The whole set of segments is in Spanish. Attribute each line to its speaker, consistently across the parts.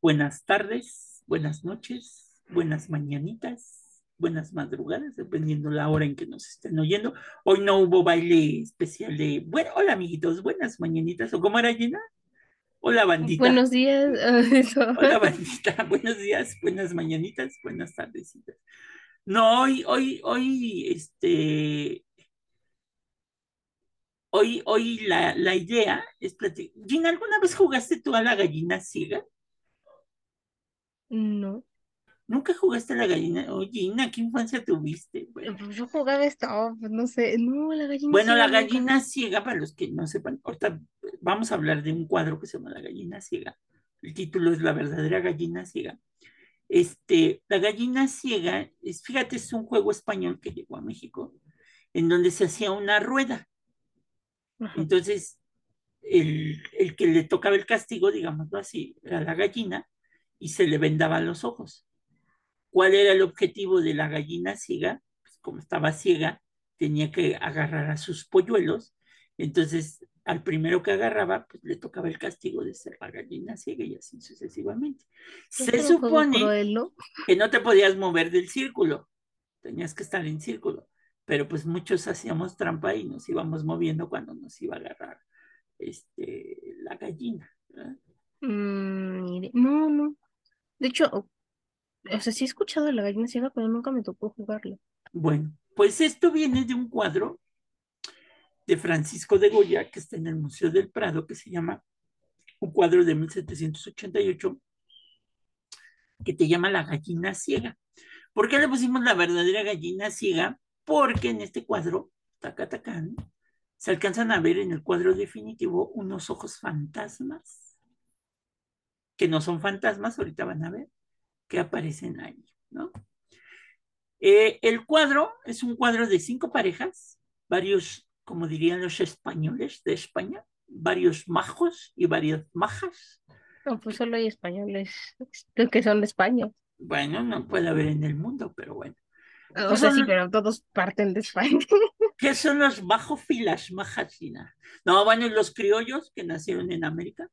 Speaker 1: buenas tardes, buenas noches, buenas mañanitas, buenas madrugadas, dependiendo la hora en que nos estén oyendo. Hoy no hubo baile especial de, bueno, hola amiguitos, buenas mañanitas, ¿o cómo era llena? Hola bandita.
Speaker 2: Buenos días.
Speaker 1: Hola bandita, buenos días, buenas mañanitas, buenas tardecitas. No, hoy, hoy, hoy, este, hoy, hoy la, la idea es platicar. Gina, ¿alguna vez jugaste tú a la gallina ciega?
Speaker 2: No,
Speaker 1: ¿Nunca jugaste a la gallina? Oye, Gina, ¿qué infancia tuviste? Bueno,
Speaker 2: pues yo jugaba esto, pues no sé, no, la gallina
Speaker 1: bueno, la
Speaker 2: nunca.
Speaker 1: gallina ciega, para los que no sepan, ahorita vamos a hablar de un cuadro que se llama La gallina ciega. El título es La verdadera gallina ciega. Este, la gallina ciega, es, fíjate, es un juego español que llegó a México, en donde se hacía una rueda.
Speaker 2: Ajá.
Speaker 1: Entonces, el, el que le tocaba el castigo, digámoslo así, era la gallina, y se le vendaban los ojos. ¿Cuál era el objetivo de la gallina ciega? Pues como estaba ciega, tenía que agarrar a sus polluelos, entonces al primero que agarraba, pues le tocaba el castigo de ser la gallina ciega y así sucesivamente.
Speaker 2: Pues
Speaker 1: Se supone que no te podías mover del círculo, tenías que estar en círculo, pero pues muchos hacíamos trampa y nos íbamos moviendo cuando nos iba a agarrar este, la gallina.
Speaker 2: Mm, no, no. De hecho, o, sea, sí he escuchado de la gallina ciega, pero nunca me tocó jugarlo.
Speaker 1: Bueno, pues esto viene de un cuadro de Francisco de Goya que está en el Museo del Prado, que se llama un cuadro de 1788 que te llama La gallina ciega. ¿Por qué le pusimos la verdadera gallina ciega? Porque en este cuadro, taca, tacán, se alcanzan a ver en el cuadro definitivo unos ojos fantasmas, que no son fantasmas, ahorita van a ver, que aparecen ahí, ¿no? Eh, el cuadro es un cuadro de cinco parejas, varios, como dirían los españoles de España, varios majos y varias majas.
Speaker 2: No, pues solo hay españoles que son de España.
Speaker 1: Bueno, no puede haber en el mundo, pero bueno.
Speaker 2: O sea, sí, pero todos parten de España.
Speaker 1: ¿Qué son los majos y las majas? Gina? No, bueno, los criollos que nacieron en América.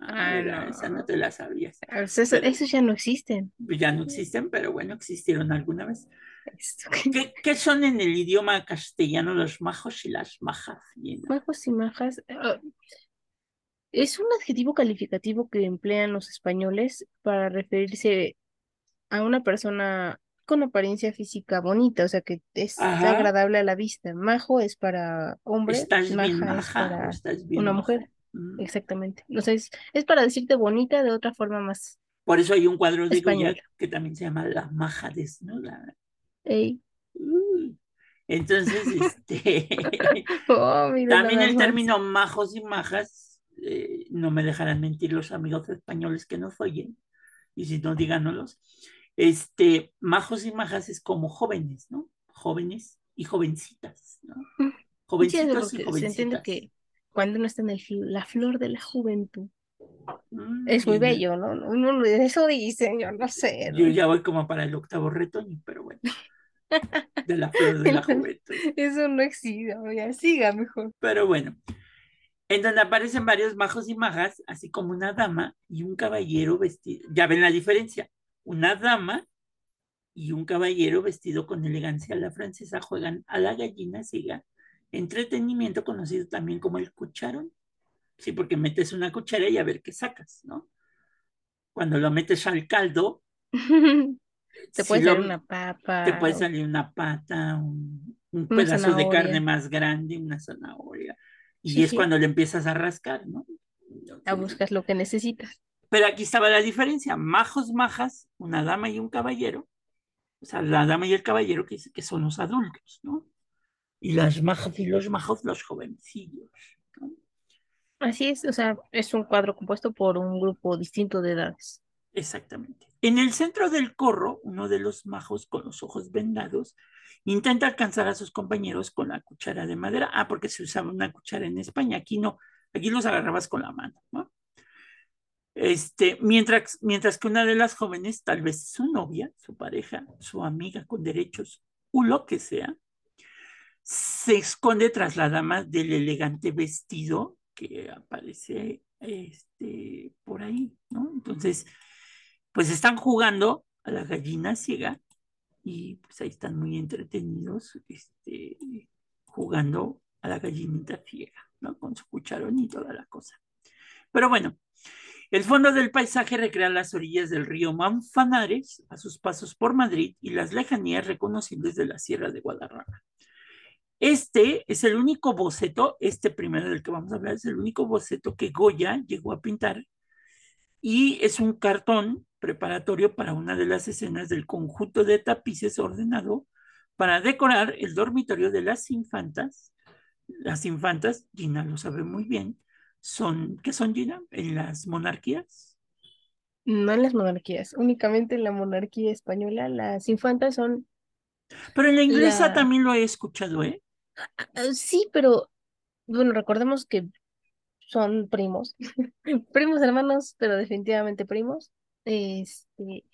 Speaker 1: Ah,
Speaker 2: Ah, no.
Speaker 1: esa no te la sabías.
Speaker 2: O sea, eso- esos ya no existen.
Speaker 1: Ya no existen, pero bueno, existieron alguna vez. ¿Qué, qué son en el idioma castellano los majos y las majas?
Speaker 2: Majos y majas. ah, es un adjetivo calificativo que emplean los españoles para referirse a una persona con apariencia física bonita, o sea, que es
Speaker 1: Ajá.
Speaker 2: agradable a la vista. Majo es para hombre,
Speaker 1: ¿Estás bien
Speaker 2: maja es para
Speaker 1: estás bien
Speaker 2: una mujer.
Speaker 1: Mm.
Speaker 2: Exactamente. O sea, es, es para decirte bonita de otra forma más.
Speaker 1: Por eso hay un cuadro de Goya que también se llama La maja desnuda.
Speaker 2: Ey.
Speaker 1: Uy. Entonces, este,
Speaker 2: Oh,
Speaker 1: también el término majos y majas, eh, no me dejarán mentir los amigos españoles que nos oyen, y si no, díganoslos. Este, majos y majas es como jóvenes, ¿no? Jóvenes y jovencitas, ¿no?
Speaker 2: Sí,
Speaker 1: Jovencitos y
Speaker 2: porque se entiende
Speaker 1: jovencitas.
Speaker 2: que cuando uno está en el la flor de la juventud,
Speaker 1: Mm,
Speaker 2: es muy bello, ¿no? Uno, eso dicen, yo no sé.
Speaker 1: Yo ya voy como para el octavo retoño, pero bueno, de la flor de la juventud.
Speaker 2: Eso no existe, ya siga mejor.
Speaker 1: Pero bueno, en donde aparecen varios majos y majas, así como una dama y un caballero vestido. Ya ven la diferencia. Una dama y un caballero vestido con elegancia a la francesa juegan a la gallina ciega, entretenimiento conocido también como el cucharón. Sí, porque metes una cuchara y a ver qué sacas, ¿no? Cuando lo metes al caldo,
Speaker 2: Te
Speaker 1: si
Speaker 2: puede
Speaker 1: lo-
Speaker 2: salir una papa.
Speaker 1: te puede
Speaker 2: o-
Speaker 1: salir una pata, un, pedazo de carne más grande, una zanahoria. Y
Speaker 2: Sí,
Speaker 1: es
Speaker 2: sí.
Speaker 1: cuando le empiezas a rascar, ¿no?
Speaker 2: A buscar lo que necesitas.
Speaker 1: Pero aquí estaba la diferencia, majos, majas, una dama y un caballero. O sea, la dama y el caballero que, que son los adultos, ¿no? Y las majas y los majos, los jovencillos. ¿no?
Speaker 2: Así es, o sea, es un cuadro compuesto por un grupo distinto de edades.
Speaker 1: Exactamente. En el centro del corro, uno de los majos con los ojos vendados intenta alcanzar a sus compañeros con la cuchara de madera. Ah, porque se usaba una cuchara en España. Aquí no, aquí los agarrabas con la mano, ¿no? Este, mientras, mientras que una de las jóvenes, tal vez su novia, su pareja, su amiga con derechos, o lo que sea, se esconde tras la dama del elegante vestido que aparece este, por ahí. Entonces, pues están jugando a la gallina ciega y pues ahí están muy entretenidos este, jugando a la gallinita ciega, ¿no? Con su cucharón y toda la cosa. Pero bueno, el fondo del paisaje recrea las orillas del río Manzanares a sus pasos por Madrid y las lejanías reconocibles de la Sierra de Guadarrama. Este es el único boceto, este primero del que vamos a hablar, es el único boceto que Goya llegó a pintar y es un cartón preparatorio para una de las escenas del conjunto de tapices ordenado para decorar el dormitorio de las infantas. Las infantas, Gina lo sabe muy bien, son, ¿qué son, Gina? En las monarquías.
Speaker 2: No en las monarquías, únicamente en la monarquía española las infantas son...
Speaker 1: Pero en la inglesa también lo he escuchado, ¿eh?
Speaker 2: Ah, sí, pero bueno, recordemos que son primos, primos hermanos, pero definitivamente primos. Este,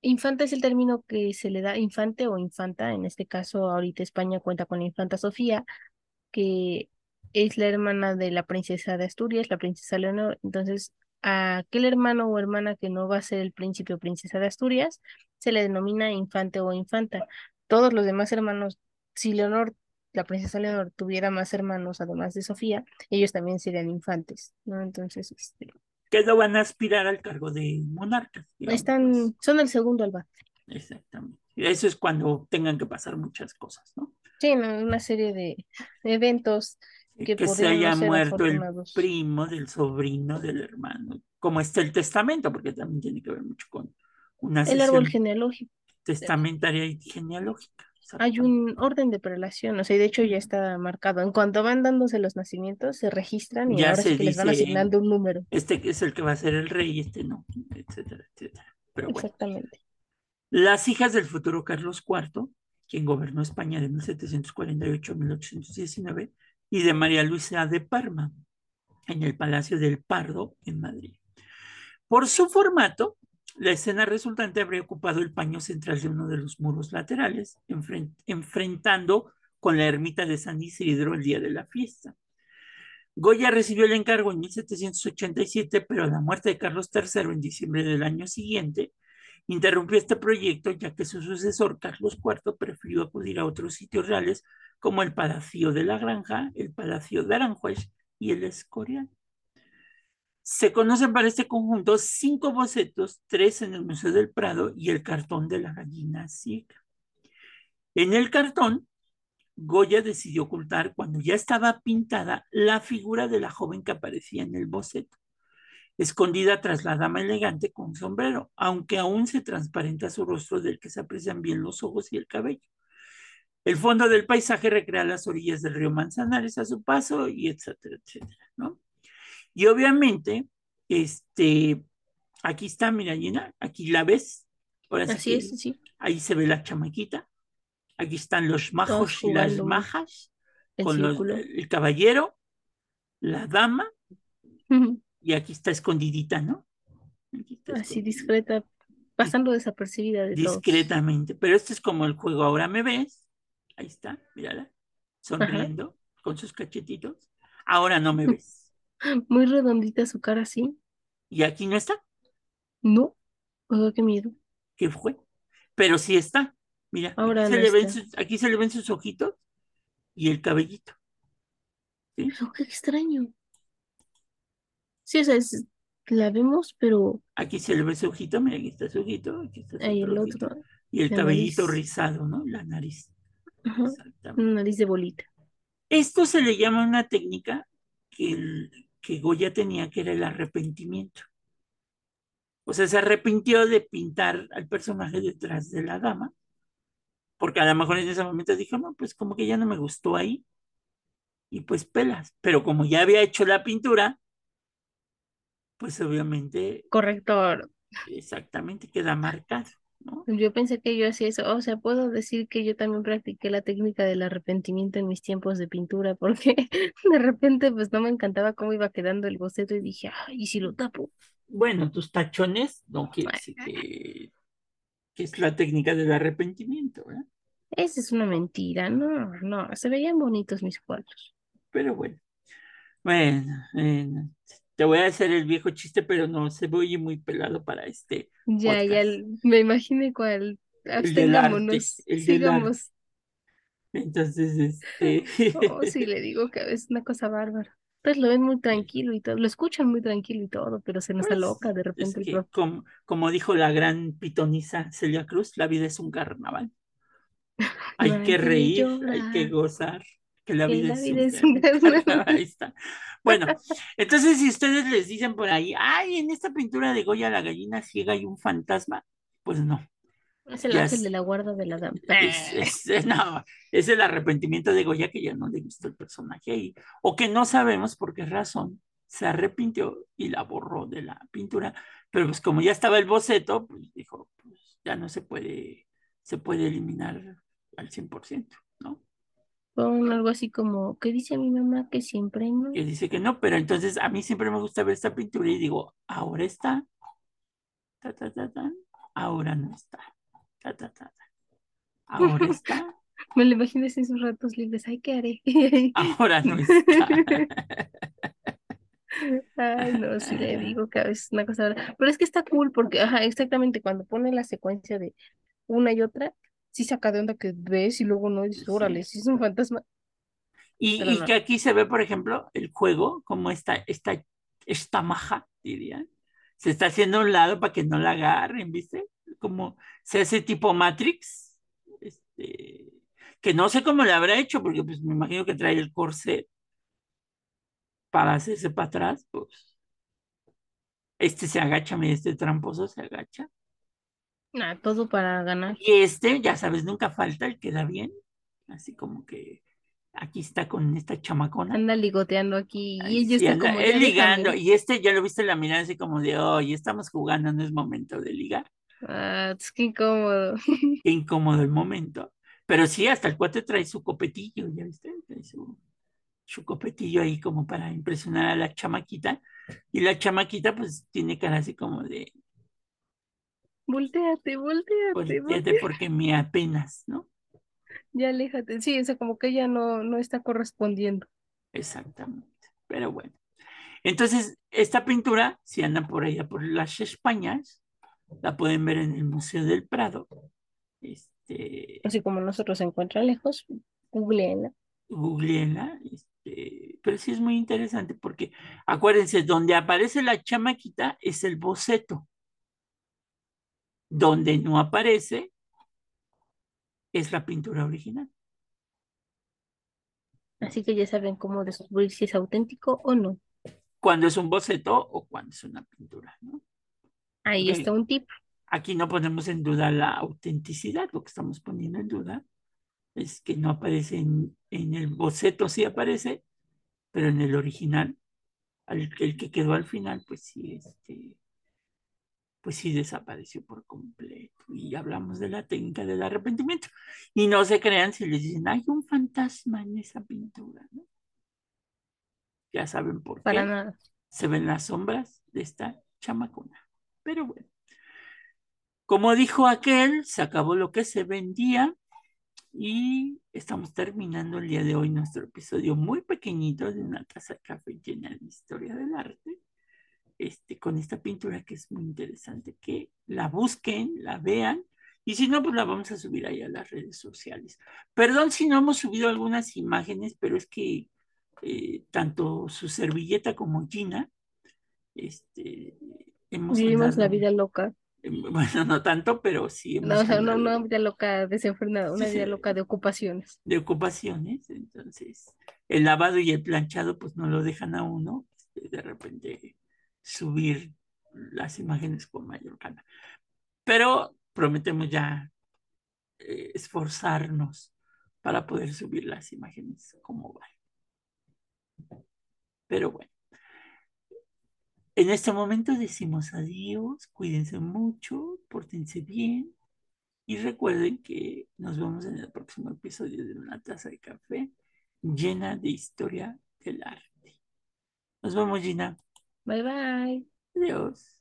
Speaker 2: infanta es el término que se le da, infante o infanta, en este caso ahorita España cuenta con la infanta Sofía, que es la hermana de la princesa de Asturias, la princesa Leonor. Entonces, a aquel hermano o hermana que no va a ser el príncipe o princesa de Asturias, se le denomina infante o infanta. Todos los demás hermanos, si Leonor la princesa Leonor tuviera más hermanos, además de Sofía, ellos también serían infantes, ¿no? Entonces, este...
Speaker 1: Que no van a aspirar al cargo de monarcas.
Speaker 2: Están, son el segundo alba.
Speaker 1: Exactamente. Eso es cuando tengan que pasar muchas cosas, ¿no?
Speaker 2: Sí, una serie de eventos que,
Speaker 1: que se haya muerto el primo del sobrino del hermano, como está el testamento, porque también tiene que ver mucho con una
Speaker 2: el árbol genealógico
Speaker 1: testamentaria y genealógica.
Speaker 2: Hay un orden de prelación, o sea, y de hecho ya está marcado. En cuanto van dándose los nacimientos, se registran y ya ahora que les van asignando un número.
Speaker 1: Este es el que va a ser el rey, este no, etcétera, etcétera. Pero
Speaker 2: Exactamente.
Speaker 1: Las hijas del futuro Carlos IV, quien gobernó España de 1748 a 1819, y de María Luisa de Parma, en el Palacio del Pardo, en Madrid. Por su formato, la escena resultante habría ocupado el paño central de uno de los muros laterales, enfrentando con la ermita de San Isidro el día de la fiesta. Goya recibió el encargo en 1787, pero la muerte de Carlos III en diciembre del año siguiente, interrumpió este proyecto ya que su sucesor, Carlos IV, prefirió acudir a otros sitios reales como el Palacio de la Granja, el Palacio de Aranjuez y el Escorial. Se conocen para este conjunto cinco bocetos, tres en el Museo del Prado y el cartón de la gallina ciega. En el cartón, Goya decidió ocultar, cuando ya estaba pintada, la figura de la joven que aparecía en el boceto, escondida tras la dama elegante con sombrero, aunque aún se transparenta su rostro del que se aprecian bien los ojos y el cabello. El fondo del paisaje recrea las orillas del río Manzanares a su paso y etcétera, etcétera, ¿no? Y obviamente, este, aquí está, mira, Gina, aquí la ves.
Speaker 2: Ahora Así es, sí.
Speaker 1: Ahí se ve la chamaquita. Aquí están los majos y las majas. con el caballero, la dama. y aquí está escondidita, ¿no?
Speaker 2: Así discreta, pasando desapercibida de
Speaker 1: Discretamente. Pero esto es como el juego, ahora me ves. Ahí está, mírala. Sonriendo con sus cachetitos. Ahora no me ves.
Speaker 2: Muy redondita su cara, sí.
Speaker 1: ¿Y aquí no está?
Speaker 2: No. Oh, qué miedo.
Speaker 1: ¿Qué fue? Pero sí está. Mira, Ahora aquí, se le ven sus, aquí se le ven sus ojitos y el cabellito.
Speaker 2: ¿Sí? qué extraño. Sí, o sea, la vemos, pero.
Speaker 1: Aquí se le ve su ojito, mira, aquí está su ojito, aquí está su Ahí el otro. Y el cabellito rizado, ¿no? La nariz.
Speaker 2: Ajá. Una nariz de bolita.
Speaker 1: Esto se le llama una técnica que el, que Goya tenía, que era el arrepentimiento. O sea, se arrepintió de pintar al personaje detrás de la dama, porque a lo mejor en ese momento dijo, no, pues como que ya no me gustó ahí, y pues pelas, pero como ya había hecho la pintura, pues obviamente...
Speaker 2: Corrector.
Speaker 1: Exactamente, queda marcado.
Speaker 2: Yo pensé que yo hacía eso, o sea, puedo decir que yo también practiqué la técnica del arrepentimiento en mis tiempos de pintura, porque de repente pues no me encantaba cómo iba quedando el boceto y dije, ay, ¿y si lo tapo?
Speaker 1: Bueno, tus tachones no quiere decir que, es la técnica del arrepentimiento, ¿verdad?
Speaker 2: Esa es una mentira, no, no, se veían bonitos mis cuadros.
Speaker 1: Pero bueno, bueno, te voy a hacer el viejo chiste, pero no se oye muy pelado para este
Speaker 2: Ya, ya,
Speaker 1: podcast.
Speaker 2: l- me imaginé cuál.
Speaker 1: El del arte,
Speaker 2: Abstengámonos,
Speaker 1: el del. Entonces, este,
Speaker 2: Oh, sí, le digo que es una cosa bárbara. Pues lo ven muy tranquilo y todo, lo escuchan muy tranquilo y todo, pero se nos
Speaker 1: pues,
Speaker 2: aloca de
Speaker 1: es
Speaker 2: repente el
Speaker 1: que como, como dijo la gran pitonisa Celia Cruz, la vida es un carnaval. Hay que reír, hay que gozar, que la vida
Speaker 2: la
Speaker 1: es
Speaker 2: vida es un
Speaker 1: carnaval. Ahí está. Bueno, entonces si ustedes les dicen por ahí, ay, en esta pintura de Goya la gallina ciega hay un fantasma, pues no,
Speaker 2: Es el
Speaker 1: ya
Speaker 2: ángel de la guarda de la dama.
Speaker 1: es, es- no, es el arrepentimiento de Goya que ya no le gustó el personaje ahí, o que no sabemos por qué razón se arrepintió y la borró de la pintura, pero pues como ya estaba el boceto, pues dijo, pues ya no se puede, se puede eliminar al 100%, ¿no?
Speaker 2: Con algo así como, ¿qué dice mi mamá? Que siempre no.
Speaker 1: que dice que no, pero entonces a mí siempre me gusta ver esta pintura y digo, ahora está, ta, ta, ta, ta, ahora no está, ta, ta, ta, ta, ahora está,
Speaker 2: Me lo imagino en sus ratos libres. Ay, ¿qué haré?
Speaker 1: ahora no está.
Speaker 2: Ay, no, sí le digo que a veces es una cosa. Pero es que está cool porque, ajá, exactamente, cuando pone la secuencia de una y otra, sí saca de onda que ves y luego no dices, órale,
Speaker 1: Sí.
Speaker 2: sí es un fantasma,
Speaker 1: Y, y
Speaker 2: no.
Speaker 1: que aquí se ve, por ejemplo, el juego, como esta, esta, esta maja, diría, se está haciendo a un lado para que no la agarren, ¿viste? Como se hace tipo Matrix, este, que no sé cómo le habrá hecho, porque pues me imagino que trae el corset para hacerse para atrás, pues este se agacha, mira, este tramposo se agacha.
Speaker 2: Nada, todo para ganar.
Speaker 1: Y este, ya sabes, nunca falta el que da bien, así como que aquí está con esta chamacona.
Speaker 2: Anda ligoteando aquí y
Speaker 1: Ay, sí,
Speaker 2: está
Speaker 1: anda,
Speaker 2: como,
Speaker 1: él ligando,
Speaker 2: déjame.
Speaker 1: y este ya lo viste en la mirada así como de, oye, estamos jugando, no es momento de ligar.
Speaker 2: Ah, es que incómodo.
Speaker 1: Qué incómodo el momento. Pero sí, hasta el cuate trae su copetillo, ¿ya viste? Trae su, su copetillo ahí como para impresionar a la chamaquita. Y la chamaquita pues tiene cara así como de,
Speaker 2: Voltéate,
Speaker 1: volteate
Speaker 2: voltéate.
Speaker 1: porque me apenas, ¿no?
Speaker 2: Ya aléjate. Sí, o sea, como que ella no, no está correspondiendo.
Speaker 1: Exactamente. Pero bueno. Entonces, esta pintura, si andan por allá por las Españas, la pueden ver en el Museo del Prado. Este,
Speaker 2: Así como nosotros se encuentra lejos, googleenla.
Speaker 1: googleenla, este, pero sí es muy interesante porque acuérdense, donde aparece la chamaquita es el boceto. Donde no aparece es la pintura original.
Speaker 2: Así que ya saben cómo descubrir si es auténtico o no.
Speaker 1: Cuando es un boceto o cuando es una pintura, ¿no?
Speaker 2: Ahí está un tip.
Speaker 1: aquí no ponemos en duda la autenticidad, lo que estamos poniendo en duda es que no aparece en, en el boceto, sí aparece, pero en el original, el, el que quedó al final, pues sí, este, pues sí desapareció por completo. Y hablamos de la técnica del arrepentimiento. Y no se crean si les dicen, hay un fantasma en esa pintura, ¿no? Ya saben por
Speaker 2: Para
Speaker 1: qué.
Speaker 2: nada.
Speaker 1: Se ven las sombras de esta chamacona. Pero bueno, como dijo aquel, se acabó lo que se vendía y estamos terminando el día de hoy nuestro episodio muy pequeñito de una taza de café llena de historia del arte. Este, con esta pintura que es muy interesante, que la busquen, la vean, y si no, pues la vamos a subir ahí a las redes sociales. Perdón si no hemos subido algunas imágenes, pero es que eh, tanto su servilleta como Gina, este, hemos
Speaker 2: Vivimos la
Speaker 1: andado,
Speaker 2: vida loca.
Speaker 1: eh, bueno, no tanto, pero sí
Speaker 2: No, o
Speaker 1: hemos
Speaker 2: sea, no una vida loca desenfrenada, una
Speaker 1: sí,
Speaker 2: vida loca de ocupaciones.
Speaker 1: de ocupaciones, entonces el lavado y el planchado pues no lo dejan a uno este, de repente subir las imágenes con mayor gana. Pero prometemos ya eh, esforzarnos para poder subir las imágenes como van. Pero bueno, en este momento decimos adiós, cuídense mucho, pórtense bien y recuerden que nos vemos en el próximo episodio de Una taza de café llena de historia del arte. Nos vemos, Gina.
Speaker 2: Bye bye.
Speaker 1: Adiós.